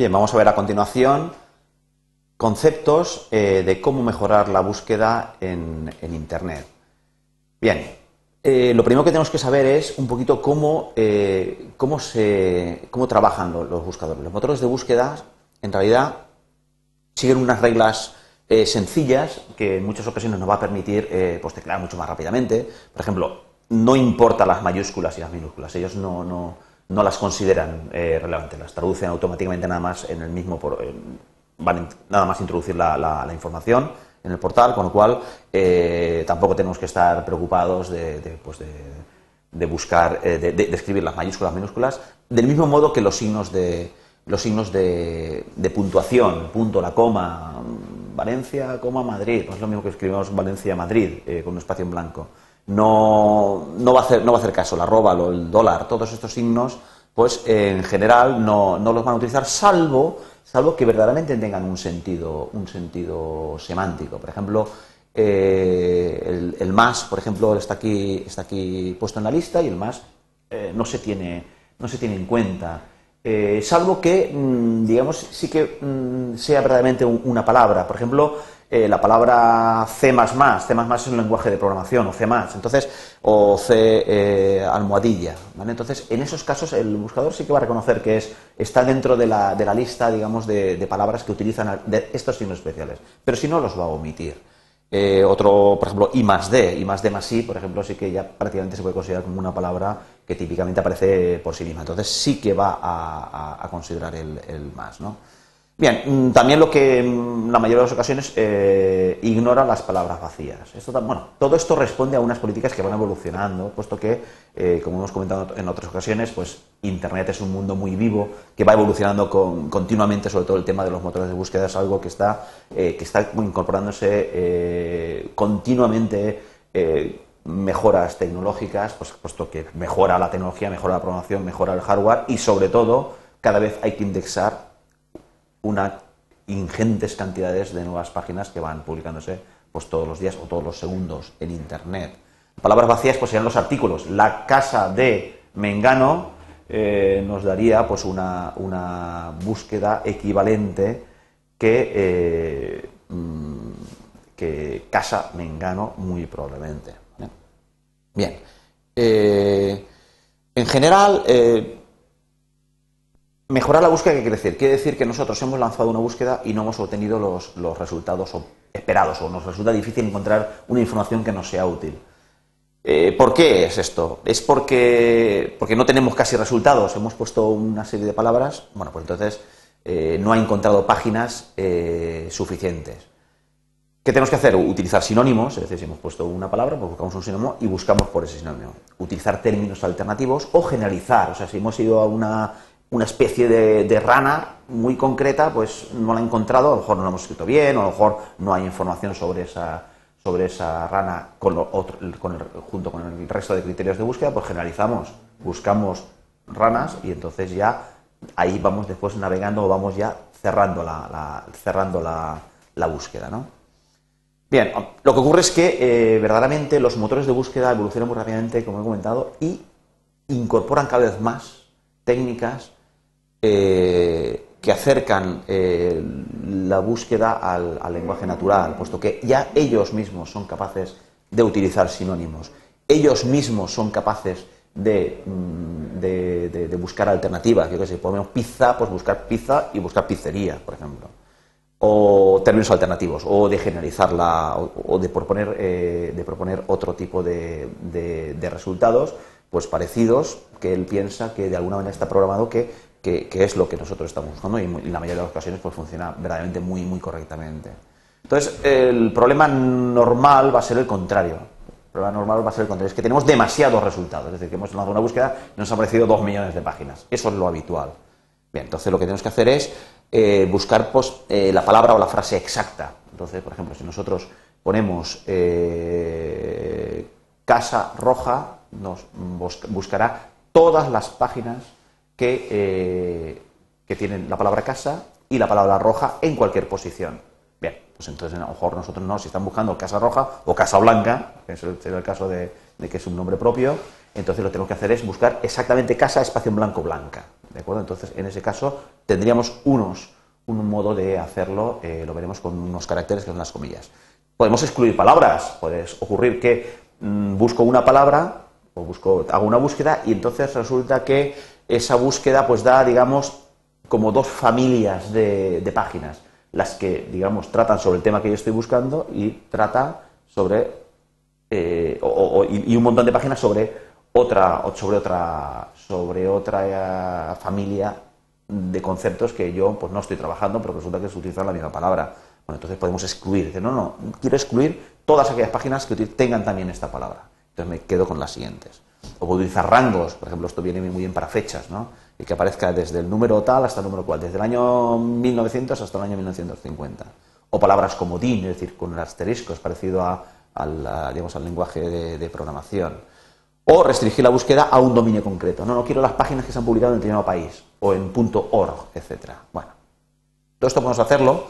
Bien, vamos a ver a continuación conceptos eh, de cómo mejorar la búsqueda en, Internet. Bien, eh, lo primero que tenemos que saber es un poquito cómo, eh, cómo, se, cómo trabajan los, buscadores. Los motores de búsqueda, en realidad, siguen unas reglas sencillas que en muchas ocasiones nos va a permitir pues, mucho más rápidamente. Por ejemplo, no importa las mayúsculas y las minúsculas, ellos no, no las consideran relevantes, las traducen automáticamente nada más en el mismo, por, nada más introducir la, información en el portal, con lo cual eh, tampoco tenemos que estar preocupados de, pues buscar, eh, de, escribir las mayúsculas, minúsculas, del mismo modo que los signos de los signos de, puntuación, punto, la coma, Valencia, coma, Madrid, no es lo mismo que escribimos Valencia, Madrid, eh, con un espacio en blanco. No, no, va a hacer, no va a hacer caso, la arroba, el dólar, todos estos signos, pues en general no, no los van a utilizar, salvo salvo que verdaderamente tengan un sentido, un sentido semántico. Por ejemplo, eh, el, más, por ejemplo, está aquí, está aquí puesto en la lista y el más eh, no, se tiene, no se tiene en cuenta. Eh, salvo que, mm, digamos, sí que mm, sea verdaderamente una palabra. Por ejemplo, eh, la palabra C++, C++ es un lenguaje de programación, o C++, entonces, o C eh, almohadilla, Entonces, en esos casos el buscador sí que va a reconocer que es, está dentro de la, de la lista, digamos, de, palabras que utilizan estos signos especiales, pero si no, los va a omitir. Eh, otro, por ejemplo, I más D, I más D más I, por ejemplo, sí que ya prácticamente se puede considerar como una palabra que típicamente aparece por sí misma. Entonces sí que va a, considerar el, el más, ¿no? Bien, mm, también lo que en mm, la mayoría de las ocasiones eh, ignora las palabras vacías. Esto, bueno, todo esto responde a unas políticas que van evolucionando, puesto que, eh, como hemos comentado en otras ocasiones, pues Internet es un mundo muy vivo que va evolucionando continuamente, sobre todo el tema de los motores de búsqueda es algo que está, eh, que está incorporándose continuamente mejoras tecnológicas, pues, puesto que mejora la tecnología, mejora la programación, mejora el hardware y sobre todo cada vez hay que indexar unas ingentes cantidades de nuevas páginas que van publicándose pues todos los días o todos los segundos en internet. Palabras vacías pues serían los artículos. La casa de Mengano eh, nos daría pues una, búsqueda equivalente que, eh, mm, casa Mengano muy probablemente. Bien. Eh, en general, Mejorar la búsqueda, ¿qué quiere decir? Quiere decir que nosotros hemos lanzado una búsqueda y no hemos obtenido los, resultados esperados o nos resulta difícil encontrar una información que nos sea útil. Eh, ¿Por qué es esto? ¿Es porque, porque no tenemos casi resultados? Hemos puesto una serie de palabras. Bueno, pues entonces eh, no ha encontrado páginas eh, suficientes. ¿Qué tenemos que hacer? Utilizar sinónimos, es decir, si hemos puesto una palabra, pues buscamos un sinónimo y buscamos por ese sinónimo. Utilizar términos alternativos o generalizar. O sea, si hemos ido a una una especie de, rana muy concreta, pues no la he encontrado, a lo mejor no la hemos escrito bien, o a lo mejor no hay información sobre esa, sobre esa rana con junto con el resto de criterios de búsqueda, pues generalizamos, buscamos ranas y entonces ya ahí vamos después navegando o vamos ya cerrando la, cerrando la, búsqueda. ¿no? Bien, lo que ocurre es que eh, verdaderamente los motores de búsqueda evolucionan muy rápidamente, como he comentado, y incorporan cada vez más técnicas eh, que acercan eh, la búsqueda al, lenguaje natural, puesto que ya ellos mismos son capaces de utilizar sinónimos, ellos mismos son capaces de, mm, buscar alternativas, yo que sé, ponemos pizza, pues buscar pizza y buscar pizzería, por ejemplo, o términos alternativos, o de generalizarla, o, de, proponer, eh, de proponer otro tipo de, de resultados, pues parecidos, que él piensa que de alguna manera está programado que que, es lo que nosotros estamos buscando y en la mayoría de las ocasiones pues funciona verdaderamente muy, muy correctamente. Entonces, el problema normal va a ser el contrario. El problema normal va a ser el contrario, es que tenemos demasiados resultados, es decir, que hemos lanzado una búsqueda y nos han aparecido dos millones de páginas. Eso es lo habitual. Bien, entonces lo que tenemos que hacer es eh, buscar pues, eh, la palabra o la frase exacta. Entonces, por ejemplo, si nosotros ponemos eh, casa roja, nos buscará todas las páginas eh, que, tienen la palabra casa y la palabra roja en cualquier posición. Bien, pues entonces a lo mejor nosotros no, si están buscando casa roja o casa blanca, que es el, caso de, que es un nombre propio, entonces lo que tenemos que hacer es buscar exactamente casa, espacio en blanco, blanca. ¿de acuerdo? Entonces, en ese caso, tendríamos unos, un modo de hacerlo, eh, lo veremos con unos caracteres que son las comillas. Podemos excluir palabras, puede ocurrir que mm, busco una palabra o busco, hago una búsqueda y entonces resulta que esa búsqueda pues da, digamos, como dos familias de, páginas, las que, digamos, tratan sobre el tema que yo estoy buscando y trata sobre, eh, y un montón de páginas sobre otra, sobre otra, sobre otra eh, familia de conceptos que yo pues no estoy trabajando, pero resulta que se utilizan la misma palabra. Bueno, entonces podemos excluir. Dice, no, no, quiero excluir todas aquellas páginas que tengan también esta palabra. Entonces me quedo con las siguientes. O puedo utilizar rangos, por ejemplo, esto viene muy bien para fechas, ¿no? Y que aparezca desde el número tal hasta el número cual, desde el año 1900 hasta el año 1950. O palabras como DIN, es decir, con el asterisco, es parecido a, al, digamos, al lenguaje de programación o restringir la búsqueda a un dominio concreto. No, no quiero las páginas que se han publicado en determinado país o en .org, etcétera. Bueno, todo esto podemos hacerlo,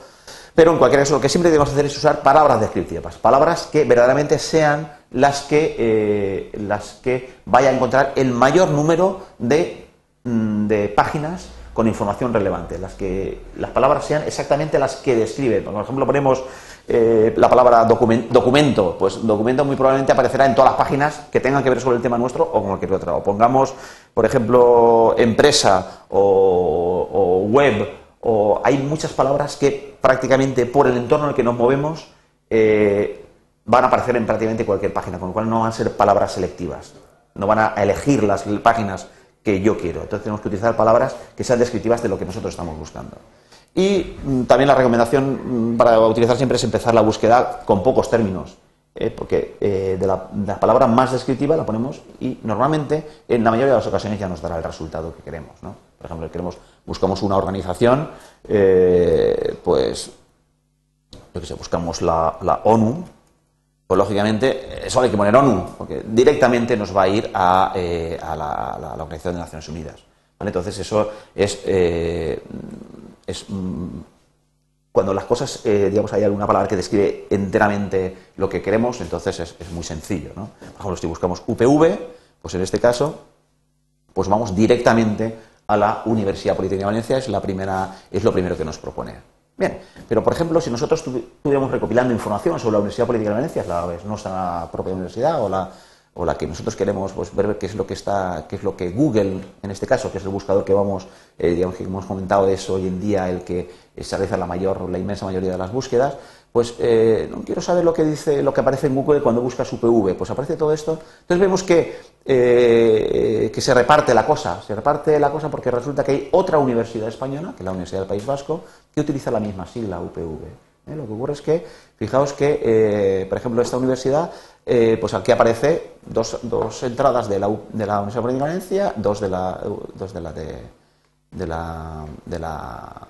pero en cualquier caso lo que siempre debemos hacer es usar palabras descriptivas, palabras que verdaderamente sean las que, eh, las que vaya a encontrar el mayor número de, mm, de páginas con información relevante, las que las palabras sean exactamente las que describen. Por ejemplo, ponemos eh, la palabra documento, pues documento muy probablemente aparecerá en todas las páginas que tengan que ver sobre el tema nuestro o con cualquier otra. O pongamos, por ejemplo, empresa o, web, o hay muchas palabras que prácticamente por el entorno en el que nos movemos eh, van a aparecer en prácticamente cualquier página, con lo cual no van a ser palabras selectivas, no van a elegir las páginas que yo quiero. Entonces tenemos que utilizar palabras que sean descriptivas de lo que nosotros estamos buscando. Y mm, también la recomendación mm, para utilizar siempre es empezar la búsqueda con pocos términos, ¿eh? porque eh, de, la, palabra más descriptiva la ponemos y normalmente en la mayoría de las ocasiones ya nos dará el resultado que queremos. Por ejemplo, queremos, buscamos una organización, eh, pues, lo que sé, buscamos la, ONU, pues lógicamente eso hay que poner ONU, porque directamente nos va a ir a, la, Organización de Naciones Unidas. Entonces eso es es mm, cuando las cosas, eh, digamos, hay alguna palabra que describe enteramente lo que queremos, entonces es, muy sencillo, ¿no? Por ejemplo, si buscamos UPV, pues en este caso, pues vamos directamente a la Universidad Politécnica de Valencia, es, la primera, es lo primero que nos propone. Bien, pero por ejemplo, si nosotros estuviéramos recopilando información sobre la Universidad Política de Valencia, la, nuestra propia universidad o la o la que nosotros queremos pues, ver qué es lo que está, qué es lo que Google, en este caso, que es el buscador que vamos, eh, digamos que hemos comentado, es hoy en día el que se realiza la mayor, la inmensa mayoría de las búsquedas, pues eh, no quiero saber lo que dice, lo que aparece en Google cuando buscas UPV, pues aparece todo esto. Entonces vemos que, eh, que se reparte la cosa, se reparte la cosa porque resulta que hay otra universidad española, que es la Universidad del País Vasco, que utiliza la misma sigla UPV. ¿Eh? Lo que ocurre es que, fijaos que, eh, por ejemplo, esta universidad, eh, pues aquí aparece dos, dos entradas de la, de la Universidad de Valencia, dos de la, dos de la, de, de la, de la,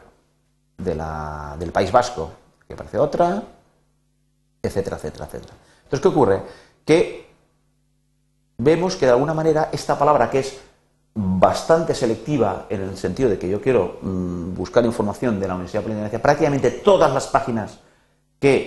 de la, del País Vasco, que aparece otra, etcétera, etcétera, etcétera. Entonces, ¿qué ocurre? Que vemos que de alguna manera esta palabra que es bastante selectiva en el sentido de que yo quiero mm, buscar información de la Universidad Valencia. Prácticamente todas las páginas que,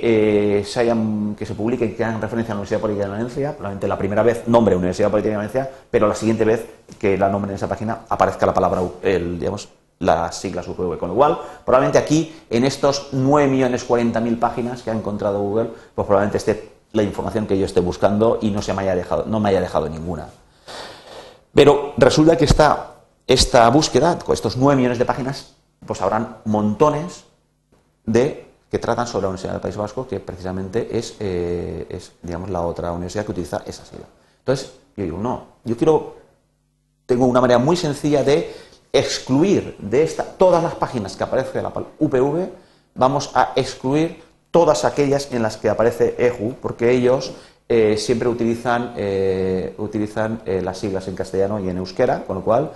eh, se hayan, que se publiquen que hagan referencia a la Universidad Politécnica de Valencia, probablemente la primera vez nombre Universidad Politécnica de Valencia, pero la siguiente vez que la nombre en esa página aparezca la palabra, el, digamos, las siglas UPV. Con lo cual, probablemente aquí, en estos 9.040.000 páginas que ha encontrado Google, pues probablemente esté la información que yo esté buscando y no se me haya dejado, no me haya dejado ninguna. Pero resulta que esta, esta búsqueda, con estos 9 millones de páginas, pues habrán montones de que tratan sobre la Universidad del País Vasco, que precisamente es, eh, digamos, la otra universidad que utiliza esa sigla. Entonces, yo digo, no, yo quiero, tengo una manera muy sencilla de excluir de esta, todas las páginas que aparece la UPV, vamos a excluir todas aquellas en las que aparece EJU, porque ellos eh, siempre utilizan, eh, utilizan eh, las siglas en castellano y en euskera, con lo cual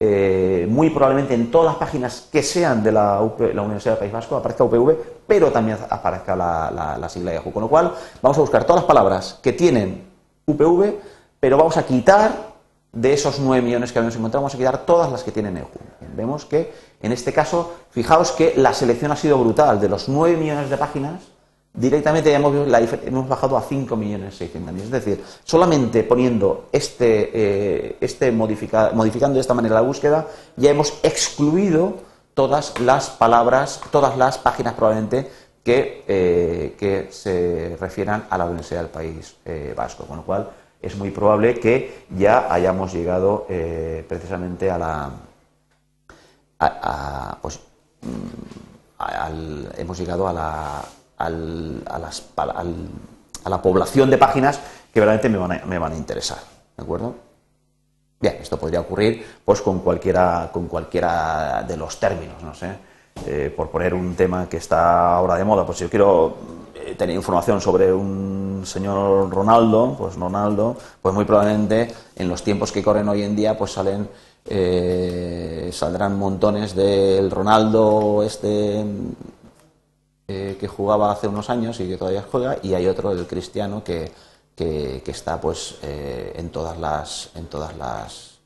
muy probablemente en todas las páginas que sean de la, Universidad del País Vasco aparezca UPV, pero también aparezca la, la, sigla EJU. Con lo cual vamos a buscar todas las palabras que tienen UPV, pero vamos a quitar de esos 9 millones que habíamos encontrado, vamos a quitar todas las que tienen EJU. vemos que en este caso, fijaos que la selección ha sido brutal. De los 9 millones de páginas, directamente hemos, hemos bajado a 5.600.000. Es decir, solamente poniendo este, eh, este modificando de esta manera la búsqueda, ya hemos excluido todas las palabras, todas las páginas probablemente que, eh, que se refieran a la Universidad del País eh, Vasco. Con lo cual, es muy probable que ya hayamos llegado precisamente a la. pues, mm, hemos llegado a la, al, a, las, a, la población de páginas que verdaderamente me van a, me van a interesar. ¿De acuerdo? Bien, esto podría ocurrir pues con cualquiera, con cualquiera de los términos, no sé. Eh, por poner un tema que está ahora de moda, pues si yo quiero eh, tener información sobre un señor Ronaldo, pues Ronaldo, pues muy probablemente en los tiempos que corren hoy en día, pues salen eh, saldrán montones del Ronaldo este eh, que jugaba hace unos años y que todavía juega, y hay otro, el cristiano, que, que, está pues eh, en todas las en todas las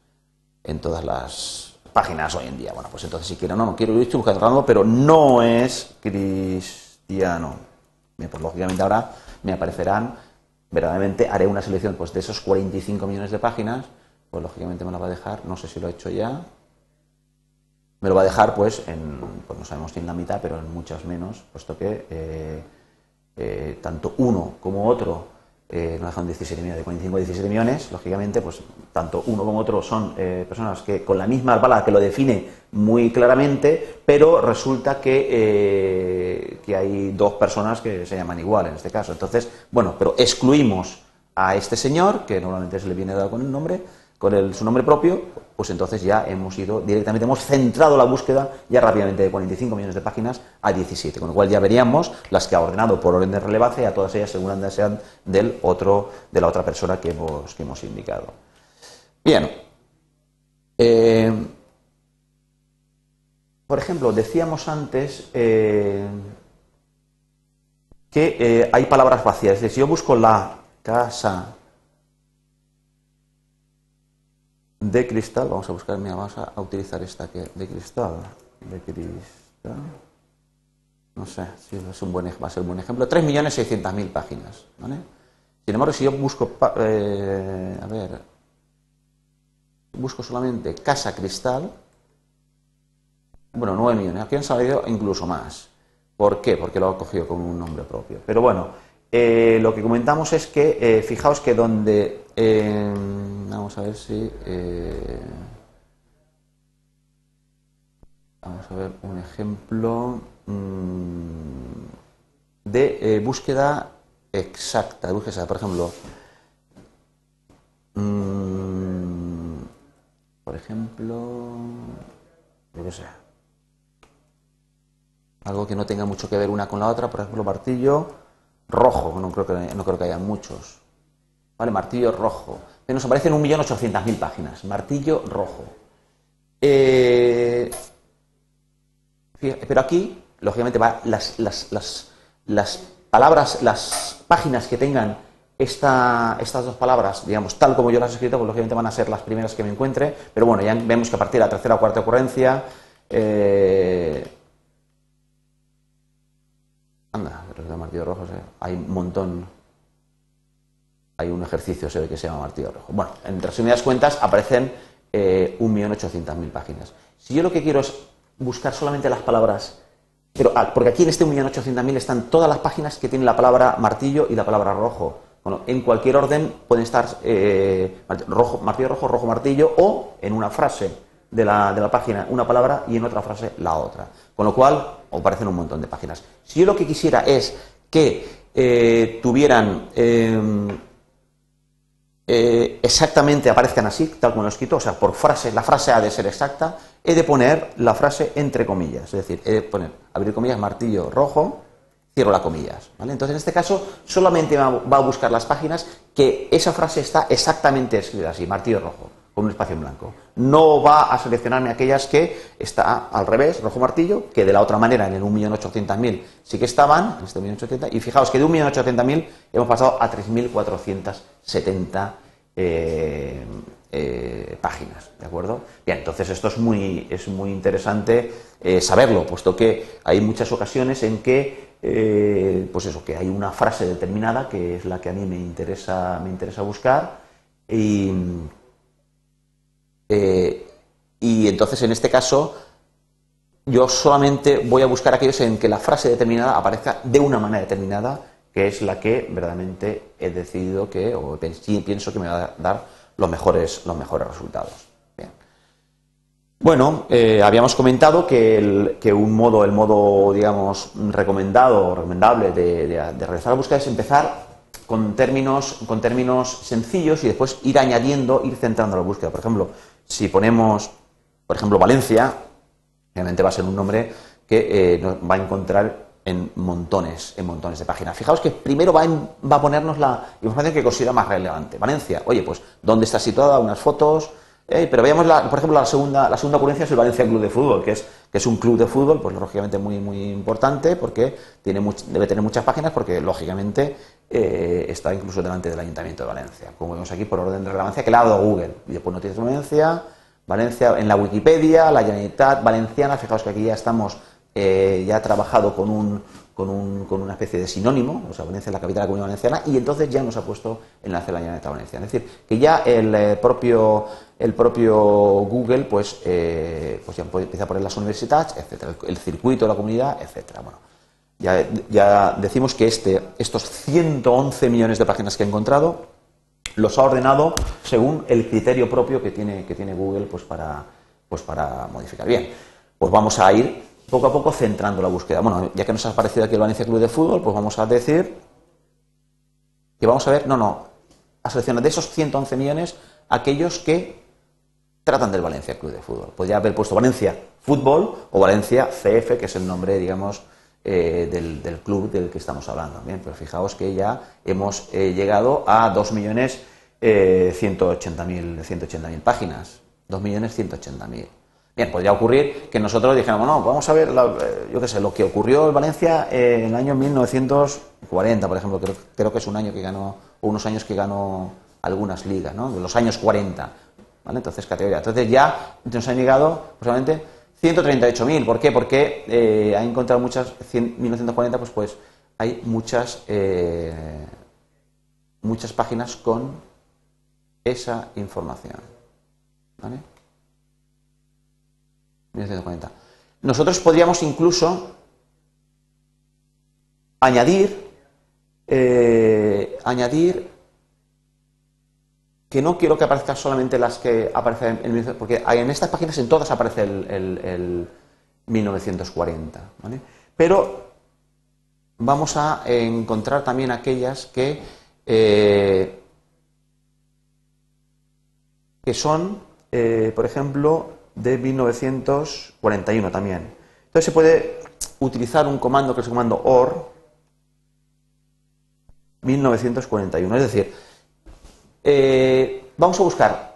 en todas las páginas hoy en día. Bueno, pues entonces si quiero, no, no quiero, ir buscando pero no es cristiano. Bien, pues lógicamente ahora me aparecerán, verdaderamente haré una selección pues de esos 45 millones de páginas, pues lógicamente me la va a dejar, no sé si lo he hecho ya, me lo va a dejar, pues, en, no sabemos si en la mitad, pero en muchas menos, puesto que eh, eh, tanto uno como otro eh, no dejan 17 millones, de 45 a 17 millones, lógicamente, pues tanto uno como otro son personas que con la misma palabra que lo define muy claramente, pero resulta que, que hay dos personas que se llaman igual en este caso. Entonces, bueno, pero excluimos a este señor, que normalmente se le viene dado con el nombre, con su nombre propio, pues entonces ya hemos ido directamente, hemos centrado la búsqueda ya rápidamente de 45 millones de páginas a 17, con lo cual ya veríamos las que ha ordenado por orden de relevancia a todas ellas según sean del otro, de la otra persona que hemos, que hemos indicado. Bien. Eh, por ejemplo, decíamos antes eh, que eh, hay palabras vacías. Es decir, si yo busco la casa de cristal, vamos a buscar, mira, vamos a, utilizar esta que de cristal, de cristal, no sé si es un buen, va a ser un buen ejemplo, 3.600.000 páginas, ¿vale? Sin embargo, si yo busco, eh, a ver, busco solamente casa cristal, bueno, 9 millones, aquí han salido incluso más. ¿Por qué? Porque lo ha cogido con un nombre propio. Pero bueno, eh, lo que comentamos es que, eh, fijaos que donde, eh, vamos a ver si, vamos a ver un ejemplo mm, de búsqueda exacta, de búsqueda, por ejemplo, mm, por ejemplo, algo que no tenga mucho que ver una con la otra, por ejemplo, martillo rojo, no creo que, no creo que haya muchos. ¿Vale? Martillo rojo. Nos aparecen 1.800.000 páginas. Martillo rojo. Eh, pero aquí, lógicamente, va las, las, palabras, las páginas que tengan esta, estas dos palabras, digamos, tal como yo las he escrito, pues lógicamente van a ser las primeras que me encuentre. Pero bueno, ya vemos que a partir de la tercera o cuarta ocurrencia. Eh, anda, de martillo rojo, hay un montón. Hay un ejercicio, se ve que se llama martillo rojo. Bueno, en resumidas cuentas aparecen eh, 1.800.000 páginas. Si yo lo que quiero es buscar solamente las palabras, pero ah, porque aquí en este 1.800.000 están todas las páginas que tienen la palabra martillo y la palabra rojo. Bueno, en cualquier orden pueden estar eh, rojo, martillo rojo, rojo martillo o en una frase de la, de la página una palabra y en otra frase la otra. Con lo cual, aparecen un montón de páginas. Si yo lo que quisiera es que eh, tuvieran em, eh, exactamente, aparezcan así, tal como lo he escrito, o sea, por frase, la frase ha de ser exacta, he de poner la frase entre comillas, es decir, he de poner, abrir comillas, martillo rojo, cierro las comillas, ¿vale? Entonces, en este caso, solamente va a buscar las páginas que esa frase está exactamente escrita así, martillo rojo con un espacio en blanco. No va a seleccionarme aquellas que está al revés, rojo martillo, que de la otra manera en el 1.800.000 sí que estaban, en este 1.800.000, y fijaos que de 1.800.000 hemos pasado a 3.470 eh, eh, páginas, ¿de acuerdo? Bien, entonces esto es muy, es muy interesante eh, saberlo, puesto que hay muchas ocasiones en que, eh, pues eso, que hay una frase determinada que es la que a mí me interesa, me interesa buscar y, y entonces en este caso yo solamente voy a buscar aquellos en que la frase determinada aparezca de una manera determinada, que es la que verdaderamente he decidido que, o pienso que me va a dar los mejores, los mejores resultados. Bueno, eh, habíamos comentado que, el, un modo, el modo, digamos, recomendado o recomendable de, realizar la búsqueda es empezar con términos, con términos sencillos y después ir añadiendo, ir centrando la búsqueda. Por ejemplo, si ponemos, por ejemplo, Valencia, obviamente va a ser un nombre que eh, va a encontrar en montones, en montones de páginas. Fijaos que primero va, a ponernos la información que considera más relevante. Valencia, oye, pues, ¿dónde está situada? Unas fotos. Pero veamos, por ejemplo, la segunda, la segunda ocurrencia es el Valencia Club de Fútbol, que es, que es un club de fútbol, pues lógicamente muy, muy importante, porque tiene debe tener muchas páginas, porque lógicamente eh, está incluso delante del Ayuntamiento de Valencia. Como vemos aquí, por orden de relevancia, que le ha dado Google. Y después noticias de Valencia, Valencia en la Wikipedia, la Generalitat Valenciana, fijaos que aquí ya estamos eh, ya ha trabajado con, un, con, un, con, una especie de sinónimo, o sea, Valencia es la capital de la Comunidad Valenciana, y entonces ya nos ha puesto a la Generalitat Valenciana. Es decir, que ya el eh, propio, el propio Google pues, eh, pues ya empieza a poner las universidades, etcétera, el, circuito de la comunidad, etcétera. Bueno, ya, decimos que este, estos 111 millones de páginas que ha encontrado los ha ordenado según el criterio propio que tiene, que tiene Google pues para, pues para modificar. Bien, pues vamos a ir poco a poco centrando la búsqueda. Bueno, ya que nos ha aparecido aquí el Valencia Club de Fútbol, pues vamos a decir que vamos a ver, no, no, a seleccionar de esos 111 millones aquellos que tratan del Valencia Club de Fútbol. Podría haber puesto Valencia Fútbol o Valencia CF, que es el nombre, digamos, eh, del, club del que estamos hablando. Bien, pero fijaos que ya hemos eh, llegado a 2.180.000 eh, páginas. 2.180.000. Bien, podría ocurrir que nosotros dijéramos, no, vamos a ver, eh, yo qué sé, lo que ocurrió en Valencia en el año 1940, por ejemplo, creo, que es un año que ganó, o unos años que ganó algunas ligas, ¿no? De los años 40, ¿vale? Entonces, categoría. Entonces ya nos han llegado, posiblemente, 138.000. ¿Por qué? Porque eh, ha encontrado muchas, 1940, pues, pues hay muchas, eh, muchas páginas con esa información, ¿vale? Nosotros podríamos incluso añadir, eh, añadir que no quiero que aparezcan solamente las que aparecen en porque en estas páginas en todas aparece el, 1940, Pero vamos a encontrar también aquellas que, eh, que son, eh, por ejemplo, de 1941 también. Entonces se puede utilizar un comando que es el comando OR 1941. Es decir, eh, vamos a buscar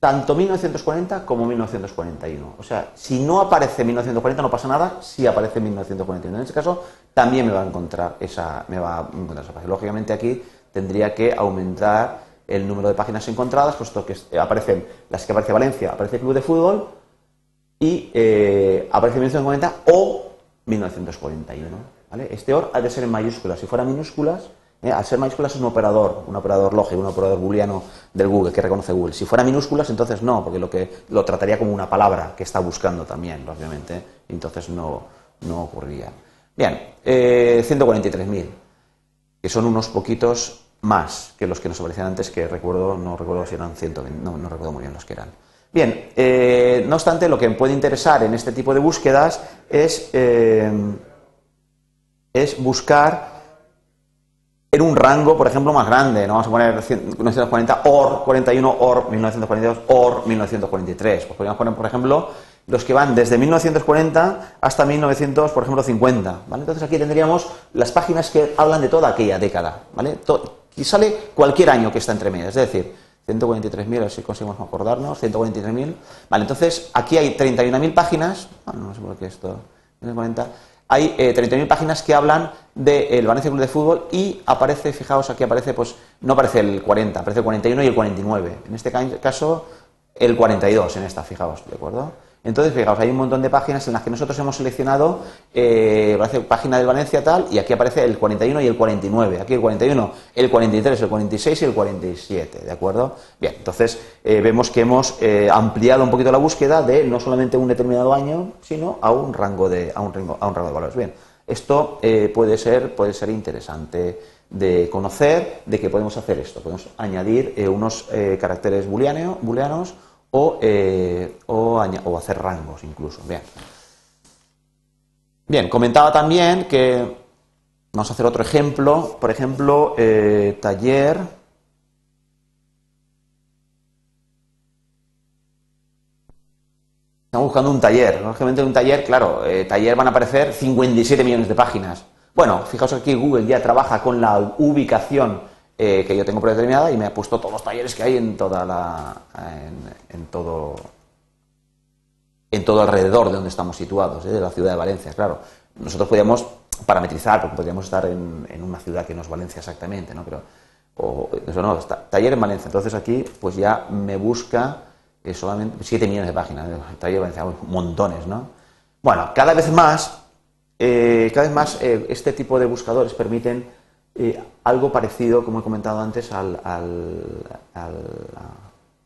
tanto 1940 como 1941. O sea, si no aparece 1940 no pasa nada, si aparece 1941. En este caso también me va a encontrar esa, me va a encontrar esa. Lógicamente aquí tendría que aumentar el número de páginas encontradas, puesto que aparecen las que aparece Valencia, aparece Club de Fútbol y eh, aparece 1940 o 1941. ¿vale? Este OR ha de ser en mayúsculas. Si fuera minúsculas, eh, al ser mayúsculas es un operador, un operador lógico, un operador booleano del Google que reconoce Google. Si fuera minúsculas, entonces no, porque lo que lo trataría como una palabra que está buscando también, obviamente, entonces no, no ocurriría. Bien, eh, 143.000, que son unos poquitos más que los que nos aparecían antes, que recuerdo, no recuerdo si eran 120, no, no recuerdo muy bien los que eran. Bien, eh, no obstante, lo que me puede interesar en este tipo de búsquedas es, eh, es buscar en un rango, por ejemplo, más grande. ¿no? Vamos a poner 1940 OR 41, OR 1942, OR 1943. Pues podríamos poner, por ejemplo, los que van desde 1940 hasta 1900, por ejemplo, 50. ¿vale? Entonces aquí tendríamos las páginas que hablan de toda aquella década. ¿vale? Y sale cualquier año que está entre medias, es decir, 143.000, a ver si conseguimos acordarnos, 143.000. Vale, entonces aquí hay 31.000 páginas, no sé por qué esto, hay 30.000 páginas que hablan del Valencia Club de Fútbol y aparece, fijaos, aquí aparece, pues no aparece el 40, aparece el 41 y el 49. En este caso, el 42 en esta, fijaos, ¿de acuerdo? Entonces, fijaos, hay un montón de páginas en las que nosotros hemos seleccionado, eh, página del Valencia tal, y aquí aparece el 41 y el 49. Aquí el 41, el 43, el 46 y el 47, ¿de acuerdo? Bien, entonces eh, vemos que hemos eh, ampliado un poquito la búsqueda de no solamente un determinado año, sino a un rango de, a un rango, a un rango de valores. Bien, esto puede, ser, puede ser interesante de conocer, de que podemos hacer esto. Podemos añadir unos caracteres booleanos o, eh, o, hacer rangos incluso. Bien. Bien, comentaba también que vamos a hacer otro ejemplo, por ejemplo, eh, taller. Estamos buscando un taller. Lógicamente, un taller, claro, eh, taller van a aparecer 57 millones de páginas. Bueno, fijaos aquí Google ya trabaja con la ubicación eh, que yo tengo predeterminada y me ha puesto todos los talleres que hay en toda la en, todo en todo alrededor de donde estamos situados, ¿eh? de la ciudad de Valencia, claro. Nosotros podríamos parametrizar, porque podríamos estar en, una ciudad que no es Valencia exactamente, ¿no? Pero, o, eso no, está, taller en Valencia. Entonces aquí, pues ya me busca eh, solamente 7 millones de páginas, taller en Valencia, montones, ¿no? Bueno, cada vez más, cada vez más este tipo de buscadores permiten algo parecido, como he comentado antes, al,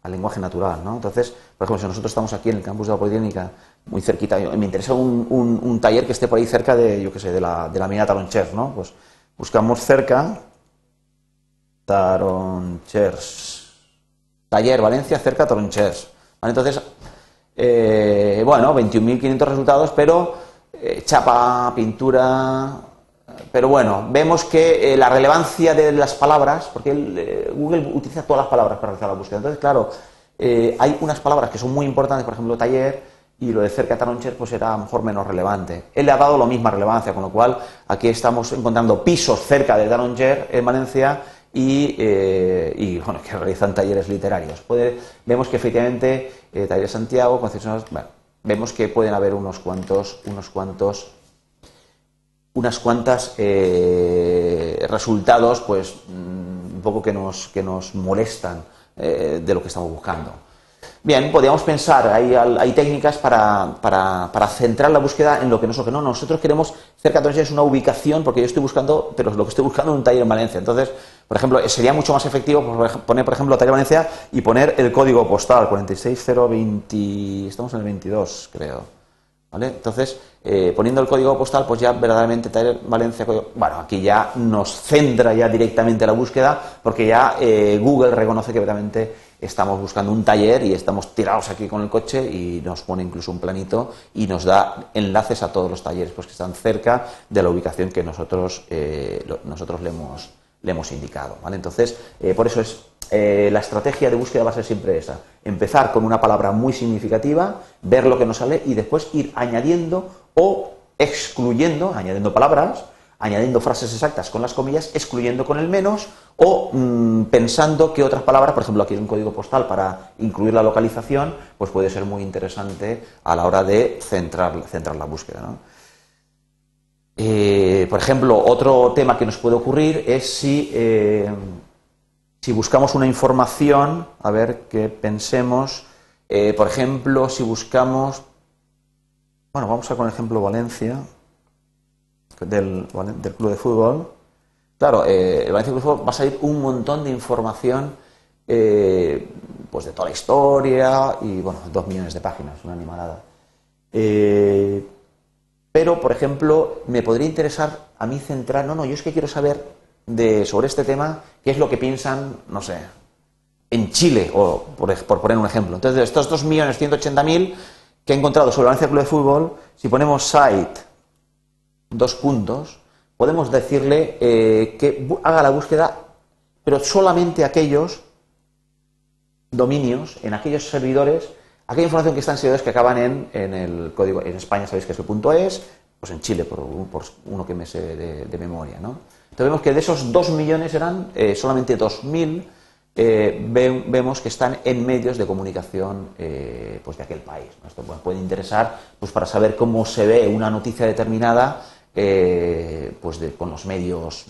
lenguaje natural. ¿no? Entonces, por ejemplo, si nosotros estamos aquí en el campus de la Politécnica, muy cerquita, me interesa un, taller que esté por ahí cerca de, yo qué sé, de la, de la mina Taronchers, ¿no? Pues buscamos cerca Taronchers, taller Valencia cerca Taronchers. Entonces, eh, bueno, 21.500 resultados, pero eh, chapa, pintura, pero bueno, vemos que eh, la relevancia de las palabras, porque eh, Google utiliza todas las palabras para realizar la búsqueda. Entonces, claro, eh, hay unas palabras que son muy importantes, por ejemplo, taller, y lo de cerca Taroncher pues era a lo mejor menos relevante. Él le ha dado la misma relevancia, con lo cual aquí estamos encontrando pisos cerca de Taroncher en Valencia y, bueno, que realizan talleres literarios. vemos que efectivamente Taller Santiago, concesionarios, bueno, vemos que pueden haber unos cuantos, unos cuantos unas cuantas eh, resultados, pues mm, un poco que nos, que nos molestan eh, de lo que estamos buscando. Bien, podríamos pensar, hay, hay técnicas para, para, centrar la búsqueda en lo que nosotros no. Nosotros queremos, cerca de es una ubicación, porque yo estoy buscando, pero lo que estoy buscando es un taller en Valencia. Entonces, por ejemplo, sería mucho más efectivo poner, por ejemplo, taller Valencia y poner el código postal, 46020, estamos en el 22, creo. Entonces, eh, poniendo el código postal, pues ya verdaderamente Taller Valencia, bueno, aquí ya nos centra ya directamente la búsqueda, porque ya eh, Google reconoce que verdaderamente estamos buscando un taller y estamos tirados aquí con el coche y nos pone incluso un planito y nos da enlaces a todos los talleres pues, que están cerca de la ubicación que nosotros, eh, nosotros le, hemos, le hemos indicado. ¿vale? Entonces, por eso es eh, la estrategia de búsqueda va a ser siempre esa. Empezar con una palabra muy significativa, ver lo que nos sale y después ir añadiendo o excluyendo, añadiendo palabras, añadiendo frases exactas con las comillas, excluyendo con el menos o mm, pensando que otras palabras, por ejemplo aquí hay un código postal para incluir la localización, pues puede ser muy interesante a la hora de centrar, centrar la búsqueda. Eh, por ejemplo, otro tema que nos puede ocurrir es si eh, si buscamos una información, a ver qué pensemos, eh, por ejemplo, si buscamos, bueno, vamos a con el ejemplo Valencia, del, club de fútbol. Claro, eh, el Valencia Club de Fútbol va a salir un montón de información, eh, pues de toda la historia y, bueno, dos millones de páginas, una animalada. pero, por ejemplo, me podría interesar a mí centrar, no, no, yo es que quiero saber de, sobre este tema, qué es lo que piensan, no sé, en Chile, o por, poner un ejemplo. Entonces, de estos 2.180.000 que he encontrado sobre Valencia Club de Fútbol, si ponemos site, dos puntos, podemos decirle eh, que haga la búsqueda, pero solamente aquellos dominios, en aquellos servidores, aquella información que está en servidores que acaban en, en el código, en España sabéis que es el punto es, pues en Chile, por, uno que me sé de memoria, ¿no? Vemos que de esos 2 millones eran eh, solamente 2.000 eh, vemos que están en medios de comunicación eh, pues de aquel país. Esto puede interesar pues para saber cómo se ve una noticia determinada eh, pues con los medios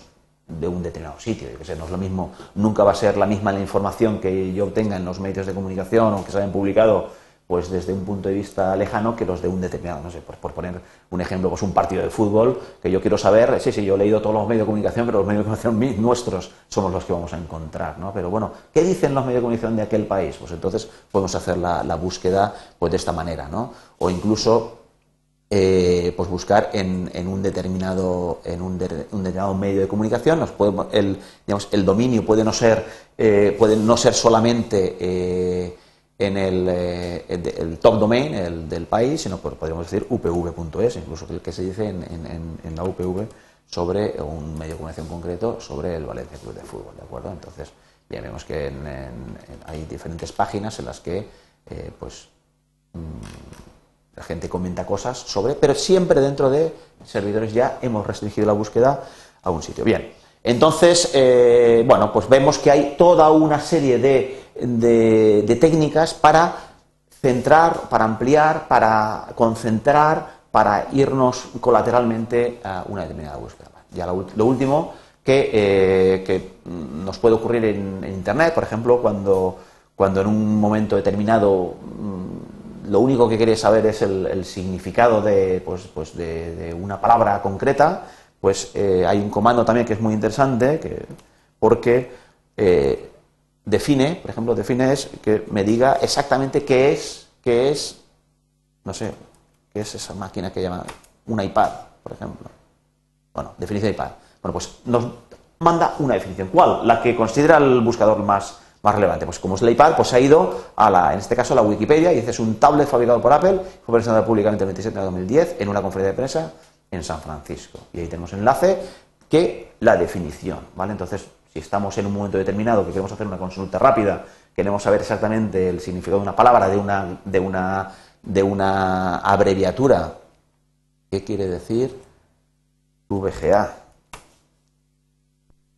de un determinado sitio. Que no es lo mismo, nunca va a ser la misma la información que yo obtenga en los medios de comunicación o que se hayan publicado pues desde un punto de vista lejano que los de un determinado, no sé, por, por, poner un ejemplo, pues un partido de fútbol, que yo quiero saber, sí, sí, yo he leído todos los medios de comunicación, pero los medios de comunicación nuestros somos los que vamos a encontrar, ¿no? Pero bueno, ¿qué dicen los medios de comunicación de aquel país? Pues entonces podemos hacer la, búsqueda pues de esta manera, ¿no? O incluso eh, pues buscar en, un determinado en un, determinado medio de comunicación nos puede, el, digamos, el dominio puede no ser eh, puede no ser solamente eh, en el, eh, top domain el, del país, sino podríamos decir upv.es, incluso el que se dice en, la UPV sobre un medio de comunicación concreto sobre el Valencia Club de Fútbol, ¿de acuerdo? Entonces, ya vemos que hay diferentes páginas en las que, eh, pues, mm, la gente comenta cosas sobre, pero siempre dentro de servidores ya hemos restringido la búsqueda a un sitio. Bien, entonces, eh, bueno, pues vemos que hay toda una serie de de, técnicas para centrar, para ampliar, para concentrar, para irnos colateralmente a una determinada búsqueda. Ya lo, último eh, que, nos puede ocurrir en, Internet, por ejemplo, cuando, cuando en un momento determinado mm, lo único que queréis saber es el, significado de, pues, pues de, una palabra concreta, pues eh, hay un comando también que es muy interesante, que, porque eh, define, por ejemplo, define es que me diga exactamente qué es, qué es, no sé, qué es esa máquina que llama un iPad, por ejemplo. Bueno, definición de iPad. Bueno, pues nos manda una definición. ¿Cuál? La que considera el buscador más, más relevante. Pues como es el iPad, pues ha ido a la, en este caso a la Wikipedia y dice es un tablet fabricado por Apple, fue presentado públicamente el 27 de 2010 en una conferencia de prensa en San Francisco. Y ahí tenemos enlace que la definición, ¿vale? Entonces, si estamos en un momento determinado que queremos hacer una consulta rápida, queremos saber exactamente el significado de una palabra, de una, de una, de una abreviatura, ¿qué quiere decir VGA?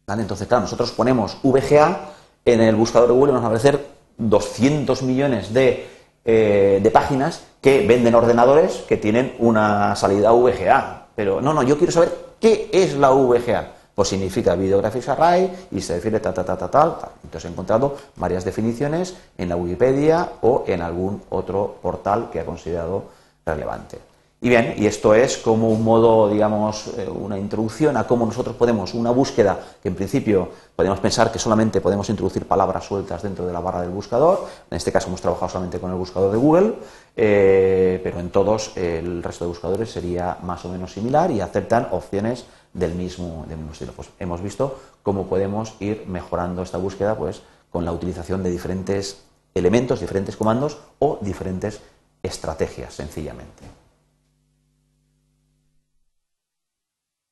Entonces, claro, nosotros ponemos VGA en el buscador de Google y nos va a aparecer 200 millones de, eh, de páginas que venden ordenadores que tienen una salida VGA. Pero no, no, yo quiero saber qué es la VGA pues significa Video Graphics Array y se define tal, tal, tal, tal, tal. Entonces he encontrado varias definiciones en la Wikipedia o en algún otro portal que ha considerado relevante. Y bien, y esto es como un modo, digamos, eh, una introducción a cómo nosotros podemos, una búsqueda que en principio podemos pensar que solamente podemos introducir palabras sueltas dentro de la barra del buscador, en este caso hemos trabajado solamente con el buscador de Google, eh, pero en todos el resto de buscadores sería más o menos similar y aceptan opciones del mismo, del mismo estilo. Pues hemos visto cómo podemos ir mejorando esta búsqueda pues, con la utilización de diferentes elementos, diferentes comandos o diferentes estrategias, sencillamente.